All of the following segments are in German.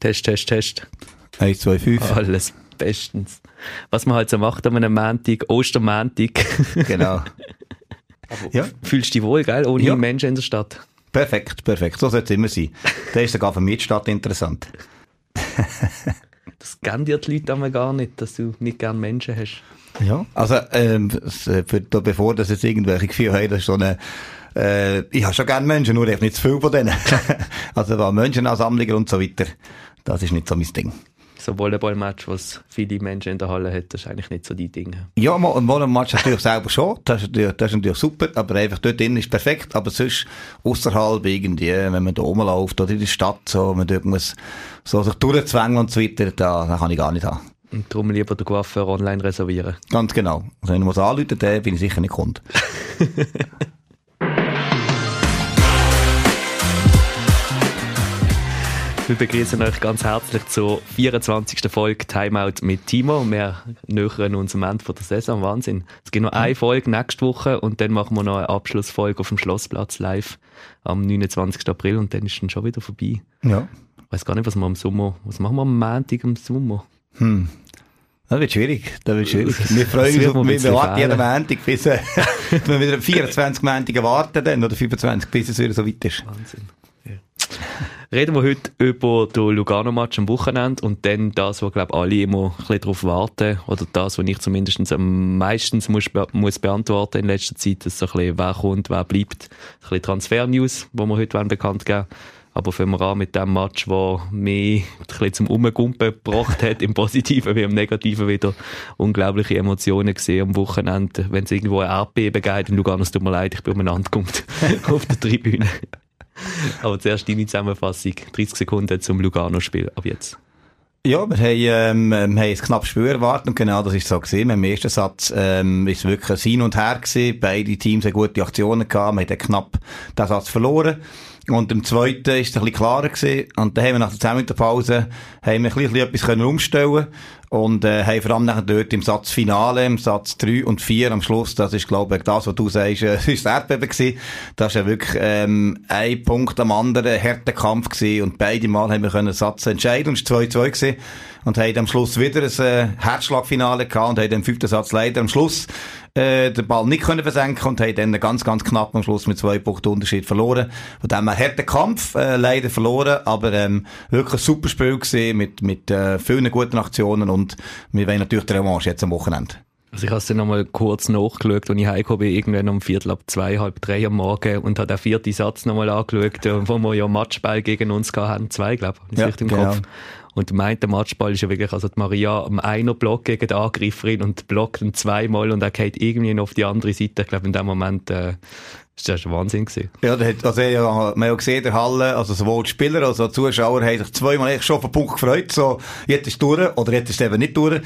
Test, Test, Test. 1, 2, 5. Alles bestens. Was man halt so macht an einem Montag, Ostermontag. Genau. ja. Fühlst du dich wohl, gell? Ohne Ja. Menschen in der Stadt. Perfekt, perfekt. So sollte es immer sein. Da ist sogar für mich die Stadt interessant. Das kennen dir die Leute einmal gar nicht, dass du nicht gern Menschen hast. Ja. Also, ähm, äh, für, bevor das jetzt irgendwelche Gefühle haben, das ist so eine, äh, ich habe schon gerne Menschen, nur einfach nicht zu viel von denen. also, da Menschenansammlungen und so weiter, das ist nicht so mein Ding. So ein Volleyball-Match, was viele Menschen in der Halle hat, das ist eigentlich nicht so die Dinge. Ja, ein Match natürlich selber schon, das ist, natürlich, das ist natürlich super, aber einfach dort drin ist perfekt, aber sonst außerhalb irgendwie, wenn man da rumläuft oder in der Stadt, so, man dort muss so sich durchzwängen und so weiter, da, da kann ich gar nicht haben. Und darum lieber den Coiffeur online reservieren. Ganz genau. Also, wenn ich muss anrufen, dann bin ich sicher nicht Kunde. Wir begrüßen euch ganz herzlich zur 24. Folge Timeout mit Timo. Wir nähern uns am Ende der Saison. Wahnsinn. Es gibt noch eine Folge nächste Woche und dann machen wir noch eine Abschlussfolge auf dem Schlossplatz live am 29. April und dann ist dann schon wieder vorbei. Ja. Ich weiß gar nicht, was wir am Sommer, was machen wir am Montag im Sommer? Hm. Das wird schwierig. Das wird schwierig. Wir freuen uns, ein wir bisschen warten jeden. Montag, bis, äh, wir wieder 24 Montage warten dann, oder 25, bis es wieder so weit ist. Wahnsinn. Ja. Reden wir heute über den Lugano-Match am Wochenende und dann das, wo, glaube alle immer ein bisschen darauf warten, oder das, was ich zumindest am meisten muss, be muss beantworten in letzter Zeit, dass so ein bisschen, wer kommt, wer bleibt. Ein bisschen Transfer-News, wo wir heute bekannt geben aber fangen wir an mit dem Match, der mich ein bisschen zum Umgumpen gebracht hat, im Positiven wie im Negativen wieder. Unglaubliche Emotionen gesehen am Wochenende. Wenn es irgendwo ein Erdbeben geht in Lugano, es tut mir leid, ich bin umeinander auf der Tribüne. Aber zuerst deine Zusammenfassung. 30 Sekunden zum Lugano-Spiel. Ab jetzt. Ja, wir haben, ähm, wir haben ein Spiel erwartet und genau das ist so gesehen. Im ersten Satz ähm, ist wirklich ein Hin und Her gewesen. Beide Teams haben gute Aktionen gehabt. Wir haben knapp den Satz verloren. Und im zweiten ist es ein bisschen klarer gewesen. Und dann haben wir nach der 10 Minuten Pause haben wir ein bisschen etwas können umstellen und äh, haben vor allem nachher dort im Satz Finale, im Satz 3 und 4 am Schluss, das ist glaube ich das, was du sagst, äh, ist das Erdbeben gewesen. Das ist ja wirklich ähm, ein Punkt am anderen, ein harter Kampf gewesen und beide Mal haben wir können Satz entscheiden und es war 2-2 gewesen und haben am Schluss wieder ein äh, Herzschlagfinale gehabt und haben den fünften Satz leider am Schluss äh, den Ball nicht können versenken und haben dann ganz, ganz knapp am Schluss mit zwei Punkten Unterschied verloren. Von dem her harter Kampf, äh, leider verloren, aber ähm, wirklich ein super Spiel gesehen mit, mit äh, vielen guten Aktionen und wir wollen natürlich die Revanche jetzt am Wochenende. Also ich habe es dann nochmal kurz nachgeschaut, als ich heimgekommen bin, irgendwann um Viertel ab zwei, halb drei am Morgen und habe den vierten Satz nochmal angeschaut, äh, wo wir ja Matchball gegen uns gehabt haben, zwei, glaube ich, Ja, ja, im genau. Kopf. Und meint der Matchball ist ja wirklich, also die Maria am einer Block gegen den Angreiferin und blockt ihn zweimal und er geht irgendwie noch auf die andere Seite. Ich glaube, in dem Moment, äh, ist das schon Wahnsinn gewesen. Ja, da hat, also, ja, man hat gesehen, der Halle, also sowohl die Spieler als auch die Zuschauer haben sich zweimal echt schon auf den Punkt gefreut, so, jetzt ist es durch, oder jetzt ist es eben nicht durch.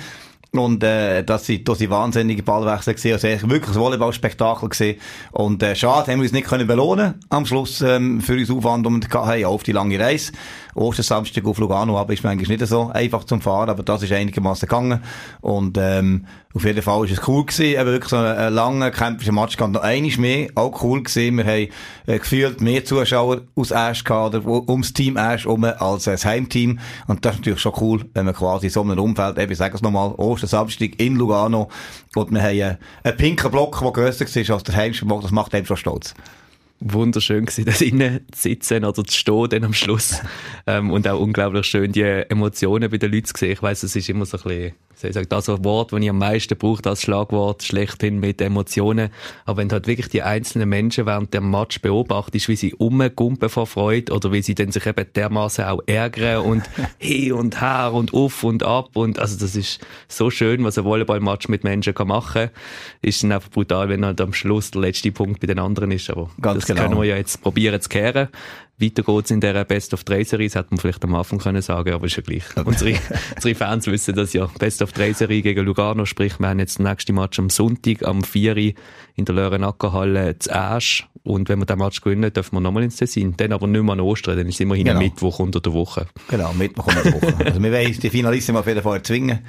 Und, äh, das sind, das sind wahnsinnige Ballwechsel gewesen, also echt wirklich ein Volleyballspektakel gewesen. Und, äh, schade, haben wir uns nicht können belohnen, am Schluss, ähm, für uns Aufwand, um haben, auf die lange Reise. Ostersamstag auf Lugano, aber ist manchmal nicht so einfach zum Fahren, aber das ist einigermaßen gegangen. Und, ähm, auf jeden Fall ist es cool gewesen, eben wirklich so ein, ein langer, kämpferischer Match, gehabt. noch einiges mehr, auch cool gewesen. Wir haben, äh, gefühlt mehr Zuschauer aus Asch gehabt, oder ums Team Asch herum, als das Heimteam. Und das ist natürlich schon cool, wenn man quasi in so einem Umfeld, eben, ich sage es nochmal, Ostersamstag in Lugano, und wir haben äh, einen pinken Block, der grösser war als der Heimspielblock, das macht eben schon stolz. Wunderschön gewesen, da drinnen zu sitzen oder zu stehen dann am Schluss. ähm, und auch unglaublich schön, die Emotionen bei den Leuten zu sehen. Ich weiss, es ist immer so ein bisschen, ich sagen, das Wort, das ich am meisten brauche, das Schlagwort, schlechthin mit Emotionen. Aber wenn du halt wirklich die einzelnen Menschen während dem Match beobachtest, wie sie rumgumpen vor Freude oder wie sie dann sich eben dermaßen auch ärgern und hin und her und auf und ab und also das ist so schön, was ein Volleyballmatch mit Menschen kann machen. Ist dann einfach brutal, wenn halt am Schluss der letzte Punkt bei den anderen ist, aber Ganz das genau. können wir ja jetzt probieren zu kehren. Weiter geht's in der Best of 3 Serie, das hätte man vielleicht am Anfang können sagen, aber ist ja gleich. Unsere, unsere Fans wissen das ja. Best of 3 Serie gegen Lugano, sprich, wir haben jetzt den nächsten Match am Sonntag, am 4 Uhr in der Lörenacker-Halle zu Asch. Und wenn wir den Match gewinnen, dürfen wir nochmal ins Tessin. Dann aber nicht mehr an Ostern, dann ist es immerhin Genau. Mittwoch unter der Woche. Genau, Mittwoch und der Woche. also wir wollen die Finalisten auf jeden Fall erzwingen.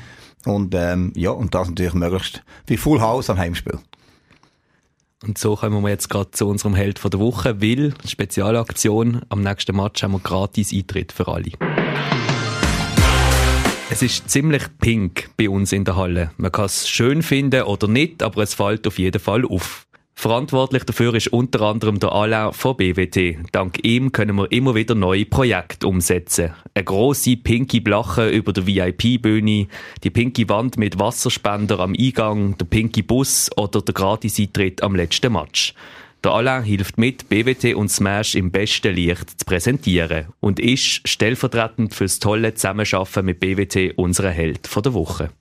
Und, ähm, ja, und das natürlich möglichst wie Full House am Heimspiel. Und so kommen wir jetzt gerade zu unserem Held von der Woche, weil, Spezialaktion, am nächsten Match haben wir gratis Eintritt für alle. Es ist ziemlich pink bei uns in der Halle. Man kann es schön finden oder nicht, aber es fällt auf jeden Fall auf. Verantwortlich dafür ist unter anderem der Alain von BWT. Dank ihm können wir immer wieder neue Projekte umsetzen. Eine grosse pinke Blache über der VIP-Bühne, die pinke Wand mit Wasserspender am Eingang, der pinke Bus oder der Gratis-Eintritt am letzten Match. Der Alain hilft mit, BWT und Smash im besten Licht zu präsentieren und ist stellvertretend fürs tolle Zusammenarbeiten mit BWT unser Held der Woche.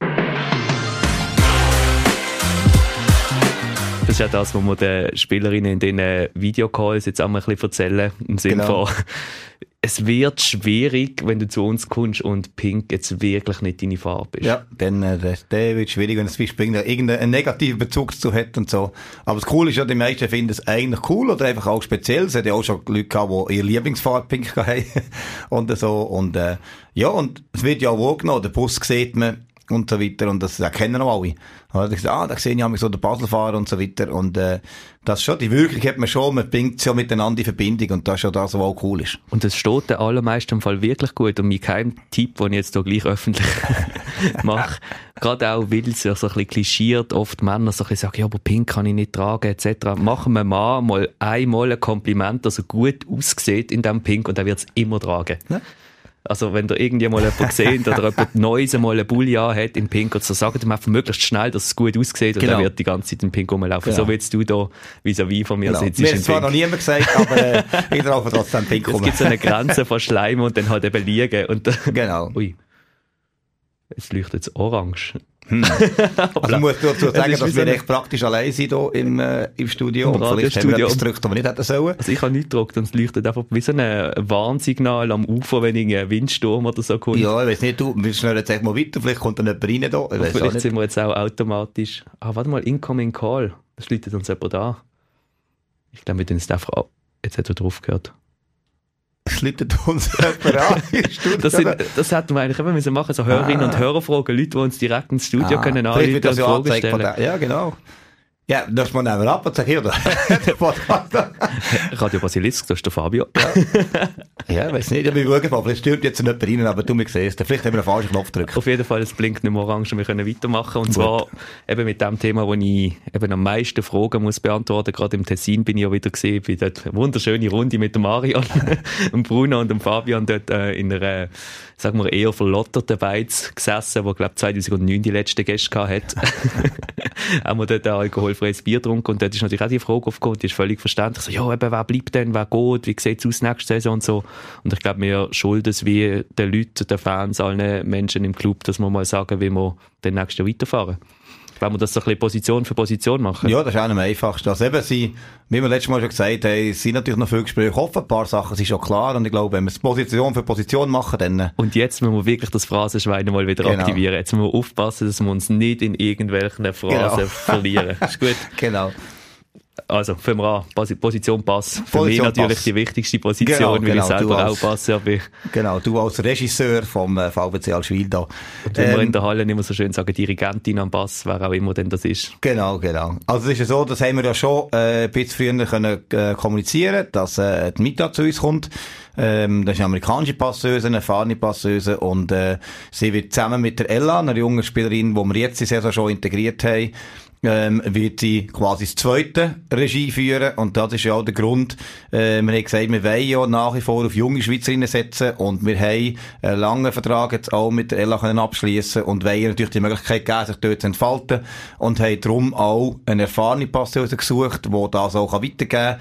Ist ja das, was wir den Spielerinnen in diesen Videocalls jetzt auch mal ein bisschen erzählen. Im Sinne genau. von, es wird schwierig, wenn du zu uns kommst und Pink jetzt wirklich nicht deine Farbe ist. Ja, dann äh, der wird schwierig, wenn es Beispiel irgendeinen negativen Bezug dazu hat und so. Aber das Coole ist ja, die meisten finden es eigentlich cool oder einfach auch speziell. Es hat ja auch schon Leute gehabt, die ihr Lieblingsfarbe Pink haben und so. Und äh, ja, und es wird ja auch wahrgenommen. Der Bus sieht man und so weiter. Und das erkennen auch alle. Und ich gesagt, ah, da sehe ich so den Baselfahrer und so weiter. Und äh, das schon, die Wirkung hat man schon, man bringt ja miteinander in Verbindung und das ist ja das, was auch cool ist. Und es steht den allermeisten im Fall wirklich gut. Und mein kein Tipp, den ich jetzt hier gleich öffentlich mache, gerade auch, weil es ja so ein bisschen klischiert, oft Männer so ein bisschen sagen, ja, aber Pink kann ich nicht tragen, etc. Machen wir mal, mal einmal ein Kompliment, dass er gut aussieht in dem Pink und er wird es immer tragen. Ja? Also, wenn da irgendjemand jemand sehen oder jemand Neues einmal eine Bulli hat in Pink, oder so, sagt ihm einfach möglichst schnell, dass es gut aussieht und genau. er wird die ganze Zeit in Pink rumlaufen. Genau. So jetzt du da vis-à-vis von mir genau. sitzt. Mir hat zwar noch niemand gesagt, aber äh, ich laufe trotzdem Pink rum. Es gibt so eine Grenze von Schleim und dann halt eben liegen. Und, genau. Ui. Jetzt leuchtet es orange. Hm. also ich muss dazu sagen, dass wir echt praktisch allein sind hier im, äh, im Studio. Im und vielleicht haben wir etwas gedrückt, was wir nicht hätten sollen. Also ich habe nicht gedrückt und es leuchtet einfach wie so ein Warnsignal am Ufer, wenn ein Windsturm oder so kommt. Ja, ich weiß nicht, du, wir schnell jetzt mal weiter, vielleicht kommt dann jemand rein da. Vielleicht sind wir jetzt auch automatisch... Ah, warte mal, Incoming Call. Das läutet uns jemand da. Ich glaube, wir tun es einfach... Jetzt hat er drauf gehört schlittert uns das, sind, das hätten wir eigentlich immer müssen machen, so Hörerinnen ah. und Hörer fragen, Leute, die uns direkt ins Studio ah. können anrufen und Fragen stellen. Ja, genau. Ja, das man nehmen ab und sagen, hier, Radio Basilisk, das ist der Fabio. ja, ja weiß nicht, ich bin schauen, vielleicht stürmt jetzt nicht rein, aber du mir siehst, vielleicht haben wir einen falschen Knopf gedrückt. Auf jeden Fall, es blinkt nicht mehr orange und wir können weitermachen. Und Gut. zwar eben mit dem Thema, wo ich eben am meisten Fragen muss beantworten. Gerade im Tessin bin ich ja wieder gesehen, bei dort wunderschöne Runde mit dem Marian, dem Bruno und dem Fabian dort äh, in einer sagen wir, eher verlotterten Beiz gesessen, wo, glaube 2009 die letzte Gäste hatte. haben wir dort ein alkoholfreies Bier getrunken und dort ist natürlich auch die Frage aufgekommen, die ist völlig verständlich. So, ja, eben, wer bleibt denn, wer geht, wie sieht es aus nächste Saison und so. Und ich glaube, wir schulden es wie den Leuten, den Fans, allen Menschen im Club, dass wir mal sagen, wie wir den nächsten weiterfahren wenn wir das so ein bisschen Position für Position machen. Ja, das ist auch am einfachsten. Also eben, sie, wie wir letztes Mal schon gesagt haben, sind natürlich noch viele Gespräche offen. Ein paar Sachen sind schon klar. Und ich glaube, wenn wir es Position für Position machen, dann... Äh, und jetzt müssen wir wirklich das Phrasenschwein mal wieder genau. aktivieren. Jetzt müssen wir aufpassen, dass wir uns nicht in irgendwelchen Phrasen genau. verlieren. Ist gut? genau. Also, für wir an. Position Pass. Für Position mich natürlich Pass. die wichtigste Position, genau, weil genau, ich selber als, auch Pass bin. Genau, du als Regisseur vom äh, VBC Alschwil da. Wenn ähm, wir in der Halle immer so schön sagen, Dirigentin am Pass, wer auch immer denn das ist. Genau, genau. Also es ist ja so, das haben wir ja schon äh, ein bisschen früher können, äh, kommunizieren, dass äh, die Mita zu uns kommt. Ähm, das ist eine amerikanische Passeuse, eine erfahrene Passeuse und äh, sie wird zusammen mit der Ella, einer jungen Spielerin, die wir jetzt in Saison schon integriert haben, ähm, wird sie quasi das zweite Regie führen. Und das ist ja auch der Grund, äh, wir haben gesagt, wir wollen ja nach wie vor auf junge Schweizerinnen setzen und wir haben einen langen Vertrag jetzt auch mit Ella können und wollen natürlich die Möglichkeit geben, sich dort zu entfalten und haben darum auch eine erfahrene Passeuse gesucht, die das auch weitergeben kann.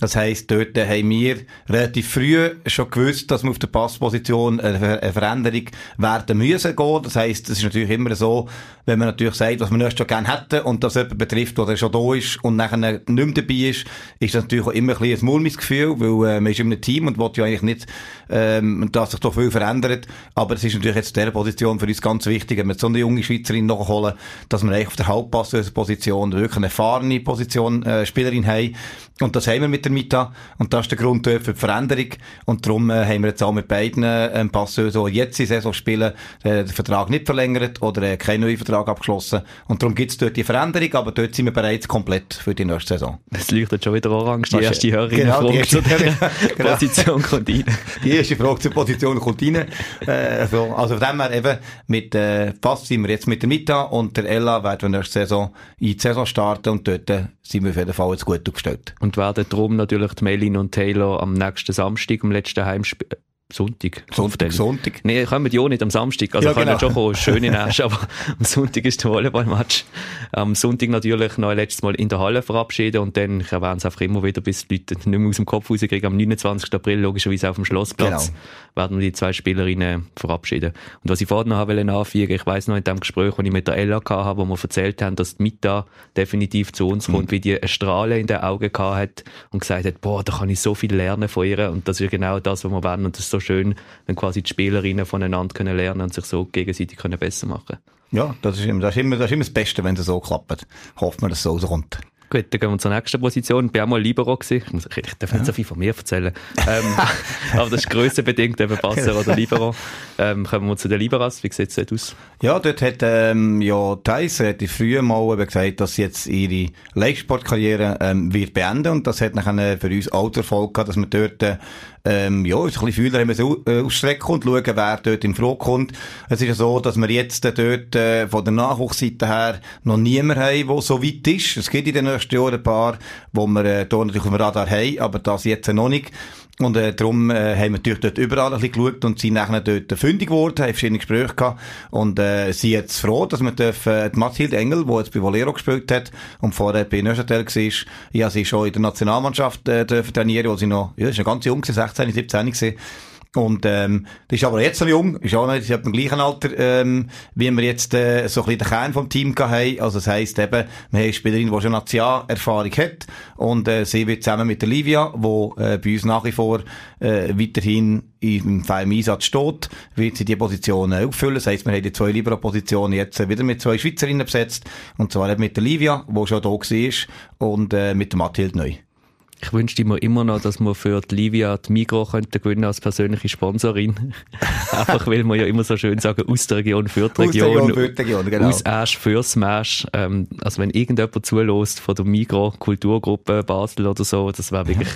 Das heisst, dort haben wir relativ früh schon gewusst, dass wir auf der Passposition eine Veränderung werden müssen gehen. Das heisst, es ist natürlich immer so, wenn man natürlich sagt, was man erst schon gerne hätte und das jemand betrifft, der schon da ist und nachher nicht mehr dabei ist, ist das natürlich auch immer ein bisschen ein mulmiges Gefühl, weil äh, man ist in einem Team und will ja eigentlich nicht, ähm, dass sich doch viel verändert. Aber es ist natürlich jetzt dieser Position für uns ganz wichtig, wenn wir so eine junge Schweizerin nachholen, dass wir eigentlich auf der Hauptpassposition wirklich eine erfahrene Position, äh, Spielerin haben. Und das haben wir mit der Mita. Und das ist der Grund für die Veränderung. Und darum äh, haben wir jetzt auch mit beiden äh, Passeusen, die jetzt in Saison spielen, äh, den Vertrag nicht verlängert oder äh, keinen neuen Vertrag abgeschlossen. Und darum gibt es dort die Veränderung. Änderung, aber dort sind wir bereits komplett für die nächste Saison. Es leuchtet schon wieder orange. Die erste Hörerin Genau, die Frage erste- zu der genau. Position kommt rein. Die erste Frage zur Position kommt rein. Äh, also, also von dem her eben, mit, äh, Pass sind wir jetzt mit der Mita und der Ella werden wir nächste Saison in die Saison starten und dort äh, sind wir auf jeden Fall jetzt gut aufgestellt. Und werden darum natürlich die Melin und Taylor am nächsten Samstag, am letzten Heimspiel, Sonntag. Sonntag, Sonntag. Nee, kommen ja nicht am Samstag. Also Ja, können genau. schon kommen, schön in Asch, aber am Sonntag ist der Volleyballmatch. Am Sonntag natürlich noch ein letztes Mal in der Halle verabschieden und dann, ich erwähne es einfach immer wieder, bis die Leute nicht mehr aus dem Kopf rauskriegen, am 29. April logischerweise auf dem Schlossplatz Genau. werden wir die zwei Spielerinnen verabschieden. Und was ich vorhin noch wollte anfügen, ich weiss noch in dem Gespräch, das ich mit der Ella hatte, wo wir erzählt haben, dass die Mita definitiv zu uns kommt, wie die eine Strahle in den Augen gehabt hat und gesagt hat, boah, da kann ich so viel lernen von ihr und das ist genau das, was wir wollen und das so schön, wenn quasi die Spielerinnen voneinander können lernen und sich so gegenseitig können besser machen Ja, das ist immer, das ist immer, das ist immer das Beste, wenn es so klappt. Hoffen wir, dass es so rauskommt. Gut, dann gehen wir zur nächsten Position. Ich bin auch mal Libero gewesen. Ich, muss, ich darf nicht so viel von mir erzählen. ähm, aber das ist grössenbedingt eben Passer oder Libero. Ähm, kommen wir zu den Liberas. Wie sieht es dort aus? Ja, dort hat, ähm, ja, Thais früher mal eben gesagt, dass sie jetzt ihre Leistungssportkarriere, ähm, wird beenden. Und das hat nachher für uns auch Erfolg gehabt, dass wir dort, äh, ähm, ja, uns ein bisschen Fühler haben wir äh, ausstrecken und schauen, wer dort in Frage kommt. Es ist ja so, dass wir jetzt dort, äh, von der Nachwuchsseite her noch niemand haben, der so weit ist. Es gibt in den nächsten Jahren ein paar, wo wir, äh, da natürlich auf dem Radar haben, aber das jetzt noch nicht. Und äh, darum äh, haben wir natürlich dort überall ein bisschen geschaut und sind nachher dort fündig geworden, haben verschiedene Gespräche gehabt und äh, sind jetzt froh, dass wir dürfen, äh, die Mathilde Engel, die jetzt bei Volero gespielt hat und vorher bei Neuchâtel war, ja, sie schon in der Nationalmannschaft äh, dürfen trainieren, wo sie noch, ja, ist noch ganz jung, gewesen, 16, 17 gewesen. Und ähm, die ist aber jetzt noch jung, ist auch sie hat im gleichen Alter, ähm, wie wir jetzt äh, so ein bisschen den Kern vom Team haben. Also das heisst eben, wir haben eine Spielerin, die schon Nationalerfahrung hat und äh, sie wird zusammen mit der Livia, die äh, bei uns nach wie vor äh, weiterhin im Fall im Einsatz steht, wird sie die Position äh, auffüllen. Das heisst, wir haben die zwei Libero-Positionen jetzt äh, wieder mit zwei Schweizerinnen besetzt und zwar eben mit der Livia, die schon da war und äh, mit der Mathilde Neu. Ich wünschte mir immer noch, dass wir für die Livia die Migro könnten gewinnen als persönliche Sponsorin. Einfach weil wir ja immer so schön sagen, aus der Region für die Aus der Region. Region für die Region, genau. Aus Asch für Smash. Ähm, also wenn irgendjemand zulässt von der Migro Kulturgruppe Basel oder so, das wäre wirklich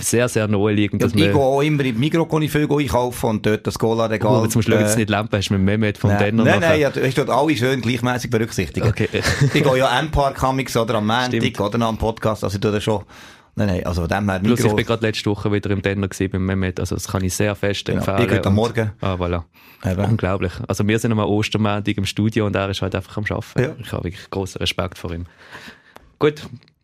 sehr, sehr naheliegend. Ja, dass ich gehe auch immer im Migros gehe ich viel einkaufen und dort das Gola-Regal. Oh, aber zum Schluss jetzt äh, nicht Lampe hast mit Mehmet vom Denner nein, nein, ja, du hast dort alle schön gleichmäßig berücksichtigen. Okay. ich gehe ja M-Park Comics oder am Montag oder am Podcast, also ich tue das schon. Nein, nein, also von dem her Plus, ich bin gerade letzte Woche wieder im Denner gewesen beim Mehmet, also das kann ich sehr fest Genau, empfehlen. ich heute am Morgen. Ah, voilà. Eben. Unglaublich. Also wir sind am Ostermäntig im Studio und er ist halt einfach am Arbeiten. Ja. Ich habe wirklich großen Respekt vor ihm. Gut,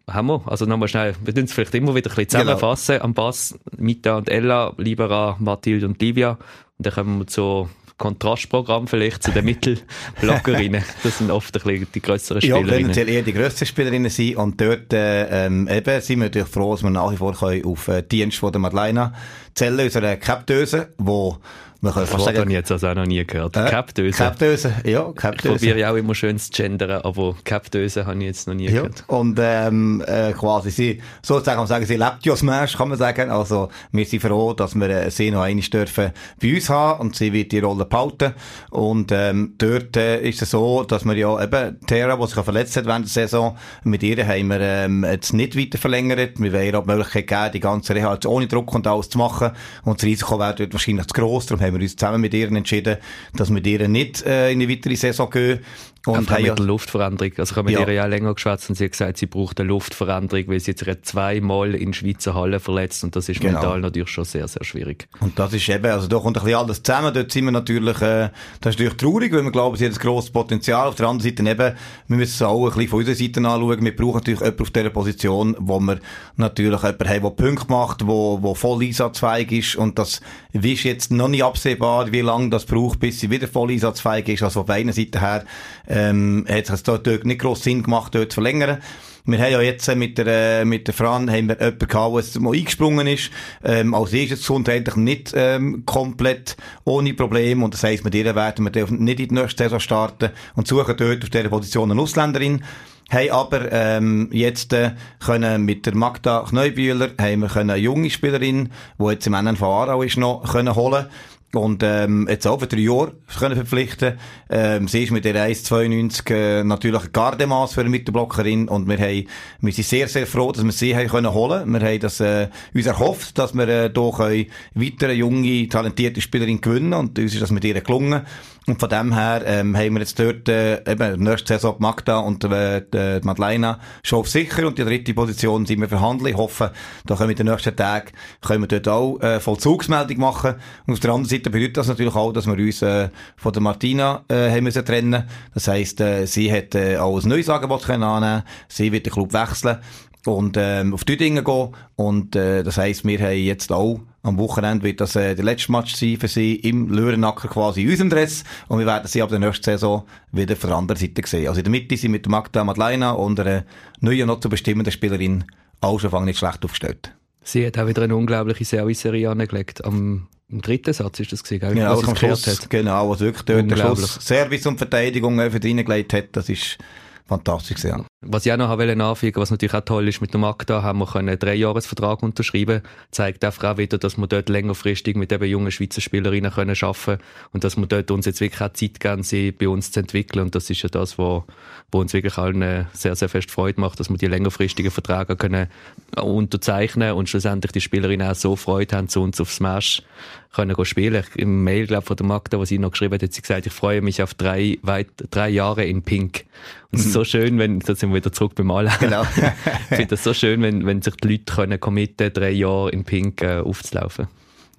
haben wir. Also nochmal schnell, wir tun es vielleicht immer wieder ein bisschen Genau. zusammenfassen. Am Bass Mita und Ella, Libera, Mathilde und Livia. Und dann kommen wir zu Kontrastprogramm vielleicht zu den Mittelblockerinnen. Das sind oft ein bisschen die grösseren Ja, Spielerinnen. tendenziell eher die grössten Spielerinnen sein und dort äh, ähm, eben sind wir natürlich froh, dass wir nach wie vor können auf äh, Dienst von der Madeleine zählen, unserer Capdöse, wo das fast habe sagen... ich jetzt also auch noch nie gehört. Äh, Capdöse. Capdöse, ja, Ich Capdöse. probiere ja auch immer schön zu gendern, aber Capdöse habe ich jetzt noch nie Ja, gehört. und ähm, äh, quasi sie, sozusagen kann man sagen, sie lebt ja Smash, kann man sagen. Also wir sind froh, dass wir äh, sie noch einmal dürfen bei uns haben und sie wird die Rolle behalten. Und ähm, dort äh, ist es so, dass wir ja eben Terra, die sich verletzt hat während der Saison, mit ihr haben wir ähm, jetzt nicht weiter verlängert. Wir wollen ihr auch die Möglichkeit geben, die ganze Reha ohne Druck und alles zu machen. Und das Risiko wäre dort wahrscheinlich zu gross. Darum haben wir uns zusammen mit ihr entschieden, dass wir mit ihr nicht äh, in eine weitere Saison gehen. Und auch mit der Luftveränderung. Also ich habe mit Ja. ihr ja länger geschwätzt und sie hat gesagt, sie braucht eine Luftveränderung, weil sie jetzt zweimal in Schweizer Halle verletzt und das ist Genau. mental natürlich schon sehr, sehr schwierig. Und das ist eben, also da kommt ein bisschen alles zusammen. Dort sind wir natürlich, äh, das ist natürlich traurig, weil wir glauben, sie hat ein grosses Potenzial. Auf der anderen Seite eben, wir müssen es auch ein bisschen von unserer Seite anschauen. Wir brauchen natürlich jemanden auf dieser Position, wo wir natürlich jemanden haben, der Punkte macht, wo, wo voll einsatzfähig ist. Und das ist jetzt noch nicht absehbar, wie lange das braucht, bis sie wieder voll einsatzfähig ist. Also von beiden Seiten her, ähm, hat es dort nicht gross Sinn gemacht, dort zu verlängern. Wir haben ja jetzt äh, mit der, äh, mit der Fran haben wir jemanden gehabt, der mal eingesprungen ist. Ähm, als erstes gesundheitlich nicht ähm, komplett ohne Problem. Und das heisst, mit ihr werden wir nicht in die nächste Saison starten und suchen dort auf dieser Position eine Ausländerin. Haben aber ähm, jetzt äh, können mit der Magda Kneubühler haben wir können eine junge Spielerin, die jetzt im NNV Aarau ist, noch können holen und ähm, jetzt auch für drei Jahre können verpflichten. Ähm, sie ist mit der 1,92 äh, natürlich ein Gardemaß für eine Mittelblockerin und wir, haben, wir sind sehr, sehr froh, dass wir sie haben können holen Wir haben das, äh, uns erhofft, dass wir äh, hier weitere junge, talentierte Spielerin gewinnen und uns ist das mit ihr gelungen. Und von dem her ähm, haben wir jetzt dort äh, eben nächste Saison Magda und äh, die Madeleine schon auf sicher und die dritte Position sind wir verhandeln. Ich hoffe, da können wir in den nächsten Tagen können wir dort auch äh, Vollzugsmeldung machen. Und auf der anderen Seite bedeutet das natürlich auch, dass wir uns äh, von der Martina äh, haben müssen trennen. Das heisst, äh, sie hat äh, auch ein neues Angebot können annehmen. Sie wird den Club wechseln und ähm, auf die Dinge gehen. Und äh, das heisst, wir haben jetzt auch am Wochenende wird das äh, der letzte Match sein für sie im Löhrenacker quasi in unserem Dress. Und wir werden sie ab der nächsten Saison wieder von der anderen Seite sehen. Also in der Mitte sind mit Magda Madleina und einer neuen, noch zu bestimmenden Spielerin auch schon nicht schlecht aufgestellt. Sie hat auch wieder eine unglaubliche Service-Serie angelegt. Am im dritten Satz ist das gesehen, gell? Genau, was am Schluss, hat. genau, was wirklich dort Service und Verteidigung für reingelegt hat, das ist fantastisch gewesen. Was ich auch noch anfügen was natürlich auch toll ist, mit der Magda haben wir einen Dreijahresvertrag unterschreiben. Zeigt einfach auch wieder, dass wir dort längerfristig mit eben jungen Schweizer Spielerinnen können arbeiten und dass wir dort uns jetzt wirklich auch Zeit geben, sie bei uns zu entwickeln. Und das ist ja das, wo uns wirklich allen sehr, sehr fest Freude macht, dass wir die längerfristigen Verträge können unterzeichnen und schlussendlich die Spielerinnen auch so Freude haben, zu uns auf Smash können spielen. Im Mail, glaube von der Magda, was sie noch geschrieben hat, hat sie gesagt, ich freue mich auf drei, weit, drei Jahre in Pink. Und es ist so schön, wenn, da sind wir wieder zurück beim Malen. Genau. ich finde das so schön, wenn, wenn sich die Leute können committen, drei Jahre in Pink äh, aufzulaufen.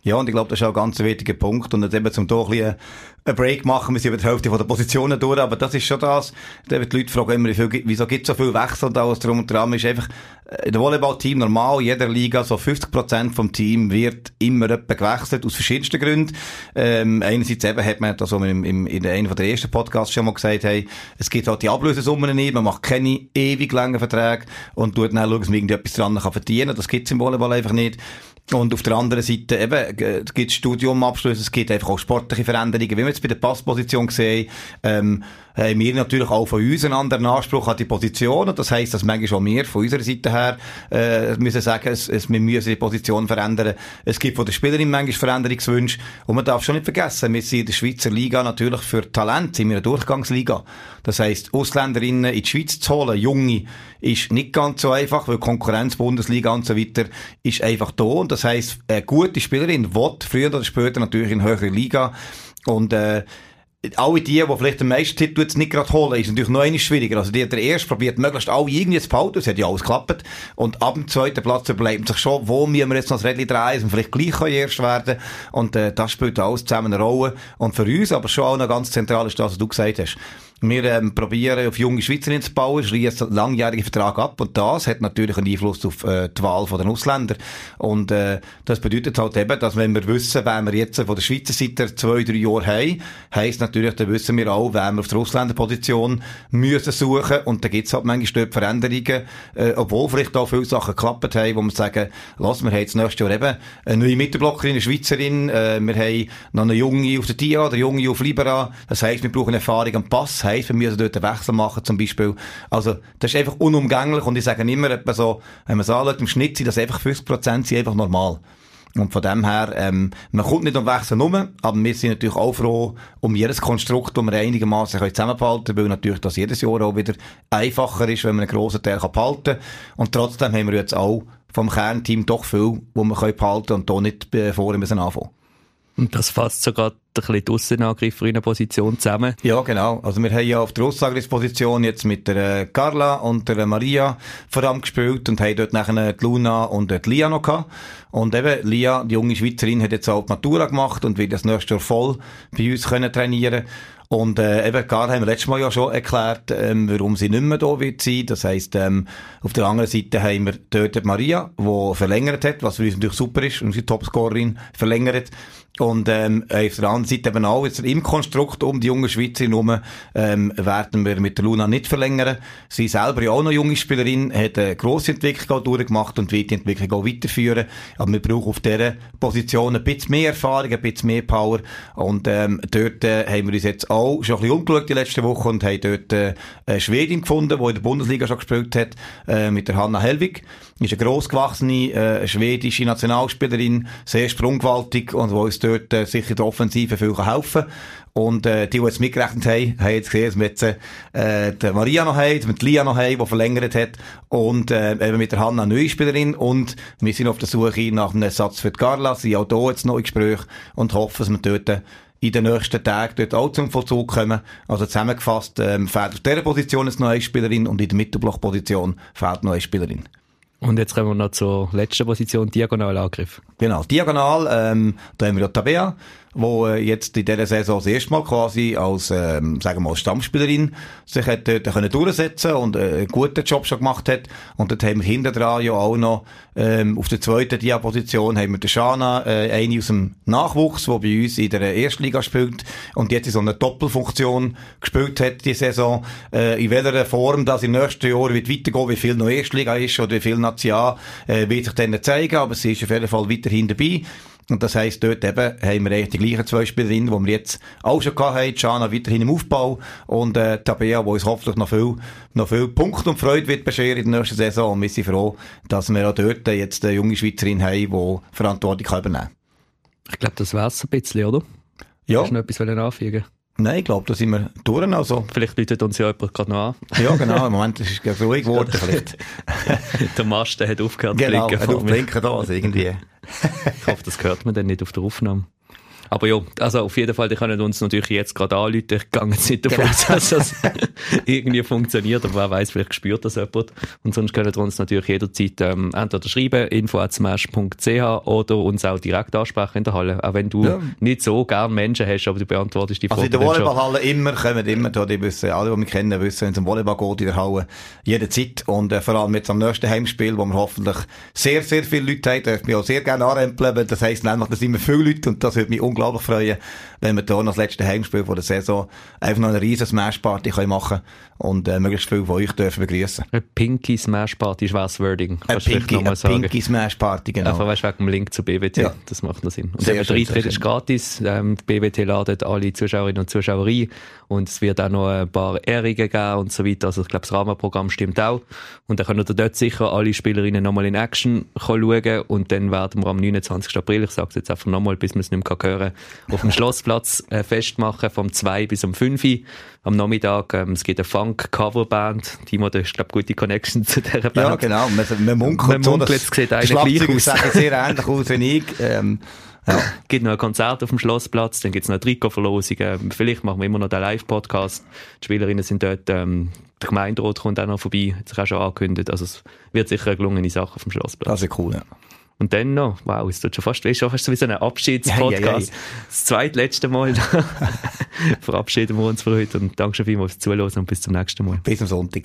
Ja, und ich glaube, das ist auch ein ganz wichtiger Punkt. Und jetzt eben zum doch ein bisschen einen Break machen, wir sind über die Hälfte der Positionen durch, aber das ist schon das. Da die Leute fragen immer, wieso gibt es so viel Wechsel und alles drum und dran. Ist einfach, in äh, der Volleyballteam normal, jeder Liga, so 50% vom Team wird immer gewechselt, aus verschiedensten Gründen. Ähm, einerseits eben hat man, das, was wir im, im, in einem der ersten Podcasts schon mal gesagt haben, es gibt halt die Ablösesummen nicht, man macht keine ewig langen Verträge und tut dann schauen, dass man irgendetwas dran kann verdienen. Das gibt's im Volleyball einfach nicht. Und auf der anderen Seite eben, es gibt Studiumabschlüsse, es gibt einfach auch sportliche Veränderungen. Wie wir jetzt bei der Passposition gesehen ähm, haben wir natürlich auch von uns einen anderen Anspruch an die Position. Und das heisst, dass manchmal auch wir von unserer Seite her äh, müssen sagen, es, es, wir müssen die Position verändern. Es gibt von der Spielerin manchmal Veränderungswünsche. Und man darf schon nicht vergessen, wir sind in der Schweizer Liga natürlich für Talent, sind wir eine Durchgangsliga. Das heisst, Ausländerinnen in die Schweiz zu holen, Junge, ist nicht ganz so einfach, weil Konkurrenz, Bundesliga und so weiter ist einfach da. Und das heisst, eine gute Spielerin wird früher oder später natürlich in höhere Liga. Und äh, alle die, die vielleicht den meisten Titel nicht gerade holen, ist natürlich noch einmal schwieriger. Also die hat der erste probiert, möglichst alle irgendwie zu behalten. Es hat ja alles geklappt. Und ab dem zweiten Platz überlegt man sich schon, wo müssen wir jetzt noch das Rädchen drehen, und vielleicht gleich erst werden. Und äh, das spielt alles zusammen eine Rolle. Und für uns aber schon auch noch ganz zentral ist das, was du gesagt hast. Wir ähm, probieren auf junge Schweizerinnen zu bauen, schließen einen langjährigen Vertrag ab und das hat natürlich einen Einfluss auf äh, die Wahl der Ausländer. Und äh, das bedeutet halt eben, dass wenn wir wissen, wenn wir jetzt von der Schweizer Seite zwei, drei Jahre haben, heisst natürlich, dann wissen wir auch, wenn wir auf der Ausländerposition müssen suchen. Und da gibt's halt manchmal dort Veränderungen, äh, obwohl vielleicht auch viele Sachen geklappt haben, wo wir sagen, lass, wir haben jetzt nächstes Jahr eben eine neue Mittelblockerin, eine Schweizerin, äh, wir haben noch eine Junge auf der TIA, eine Junge auf Libera, das heisst, wir brauchen Erfahrung am Pass, heisst, wir müssen dort einen Wechsel machen, zum Beispiel. Also, das ist einfach unumgänglich und ich sage immer etwa so, wenn man es anschaut, im Schnitt sind das einfach 50% sind einfach normal. Und von dem her, ähm, man kommt nicht um Wechsel rum, aber wir sind natürlich auch froh um jedes Konstrukt, das wir einigermaßen zusammenhalten können, weil natürlich das jedes Jahr auch wieder einfacher ist, wenn man einen grossen Teil behalten kann. Und trotzdem haben wir jetzt auch vom Kernteam doch viel, wo wir behalten können und da nicht äh, vorher müssen anfangen. Und das fasst sogar ein bisschen die Aussenangrifferinnen-Position zusammen. Ja, genau. Also wir haben ja auf der Aussagungsposition jetzt mit der äh, Carla und der Maria vor allem gespielt und haben dort nachher die Luna und die Lia noch gehabt. Und eben, Lia, die junge Schweizerin, hat jetzt auch die Matura gemacht und wird das nächste Jahr voll bei uns können trainieren und äh, eben, gar haben wir letztes Mal ja schon erklärt, ähm, warum sie nicht mehr da wird sein. Das heisst, ähm, auf der anderen Seite haben wir dort Maria, die verlängert hat, was für uns natürlich super ist, unsere Topscorerin verlängert. Und ähm, auf der anderen Seite eben auch jetzt im Konstrukt um die junge Schweizerin herum ähm, werden wir mit der Luna nicht verlängern. Sie selber ja auch noch junge Spielerin, hat eine grosse Entwicklung durchgemacht und wird die Entwicklung auch weiterführen. Aber wir brauchen auf dieser Position ein bisschen mehr Erfahrung, ein bisschen mehr Power und ähm, dort äh, haben wir uns jetzt auch schon ein bisschen umgeschaut die letzte Woche und haben dort äh, eine Schwedin gefunden, die in der Bundesliga schon gespielt hat, äh, mit der Hanna Helwig. Ist eine grossgewachsene äh, schwedische Nationalspielerin, sehr sprunggewaltig und die uns dort äh, sicher der Offensive viel helfen. Und äh, die, die jetzt mitgerechnet haben, haben jetzt gesehen, dass wir jetzt äh, die Maria noch haben, mit Lia noch haben, die verlängert hat und äh, eben mit der Hanna eine neue Spielerin und wir sind auf der Suche nach einem Ersatz für die Carla, sind auch hier jetzt noch in Gespräch und hoffen, dass wir dort in den nächsten Tagen dort auch zum Vollzug kommen. Also zusammengefasst ähm, fehlt auf dieser Position eine Spielerin und in der Mittelblockposition fehlt eine Spielerin. Und jetzt kommen wir noch zur letzten Position, Diagonalangriff. Genau, Diagonal, ähm, da haben wir ja Tabea, wo äh, jetzt in dieser Saison das erste Mal quasi als, ähm, sagen wir mal, Stammspielerin sich hat dort können durchsetzen und äh, einen guten Job schon gemacht hat. Und dort haben wir hinter dran ja auch noch ähm, auf der zweiten Dia-Position haben wir den Shana, äh, eine aus dem Nachwuchs, der bei uns in der Erstliga spielt und jetzt in so einer Doppelfunktion gespielt hat die Saison. Äh, in welcher Form das im nächsten Jahr wird weitergehen, wie viel noch Erstliga ist oder wie viel National, äh, wird sich dann zeigen, aber sie ist auf jeden Fall weiterhin dabei. Und das heisst, dort eben haben wir eigentlich die gleichen zwei Spielerinnen, die wir jetzt auch schon gehabt haben. Jana weiterhin im Aufbau und äh, Tabea, wo uns hoffentlich noch viel, noch viel Punkte und Freude wird bescheren in der nächsten Saison. Und wir sind froh, dass wir auch dort jetzt eine junge Schweizerin haben, die Verantwortung kann übernehmen Ich glaube, das wär's ein bisschen, oder? Ja. Hast du noch etwas anfügen Nein, ich glaube, da sind wir durch. Also. Vielleicht bietet uns ja jemand gerade noch an. Ja, genau. Im Moment ist es ruhig geworden. vielleicht. der Masten hat aufgehört zu genau, blinken. Genau, hat blinken da, also irgendwie. ich hoffe, das hört man dann nicht auf der Aufnahme. Aber ja, also auf jeden Fall, die können uns natürlich jetzt gerade anrufen. Ich gehe jetzt nicht davon genau. aus, dass das irgendwie funktioniert, aber wer weiß, vielleicht spürt das jemand. Und sonst können wir uns natürlich jederzeit ähm, entweder schreiben, info.smash.ch oder uns auch direkt ansprechen in der Halle. Auch wenn du ja. nicht so gern Menschen hast, aber du beantwortest die Frage. Also in der Volleyballhalle immer, kommen immer da, die wissen, alle, die mich kennen, wissen, wenn es um Volleyball geht in der Halle, jederzeit. Und äh, vor allem jetzt am nächsten Heimspiel, wo wir hoffentlich sehr, sehr viele Leute haben, dürfen wir auch sehr gerne anrempeln, das heisst nämlich, dass immer viele Leute und das würde mich unglaublich unglaublich freuen, wenn wir hier noch das letzte Heimspiel von der Saison einfach noch eine riesen Smash-Party machen können und äh, möglichst viele von euch dürfen begrüßen. Eine Pinky Smash-Party ist was Wording. Eine Pinky, eine Pinky Smash-Party, genau. Einfach weißt, wegen dem Link zu BWT. Ja. Das macht noch Sinn. Und der Eintritt ist gratis. Ähm, BWT ladet alle Zuschauerinnen und Zuschauer ein und es wird auch noch ein paar Ehrungen geben und so weiter. Also ich glaube, das Rahmenprogramm stimmt auch. Und dann können dort sicher alle Spielerinnen nochmal in Action schauen und dann werden wir am 29. April, ich sage es jetzt einfach nochmal, bis man es nicht mehr hören kann, auf dem Schlossplatz äh, festmachen, vom 2 bis um 5 Uhr am Nachmittag. Ähm, es gibt eine Funk-Coverband. Timo, du hast, glaube gute Connection zu dieser Band. Ja, genau. Man, man munkelt, man munkelt so, es sieht eigentlich gleich aus. sehen sehr ähnlich aus wie ich. Ähm, ja. gibt noch ein Konzert auf dem Schlossplatz, dann gibt's noch eine Trikotverlosung. Ähm, vielleicht machen wir immer noch den Live-Podcast. Die Spielerinnen sind dort, ähm, der Gemeinderat kommt auch noch vorbei, hat sich auch schon angekündigt. Also es wird sicher eine gelungene Sache auf dem Schlossplatz. Das ist cool, ja. Und dann noch, wow, es tut schon fast, weißt du, fast so wie so ein Abschiedspodcast. Ja, ja, ja. Das zweitletzte Mal verabschieden wir uns für heute und danke schon vielmals fürs Zuhören und bis zum nächsten Mal. Bis am Sonntag.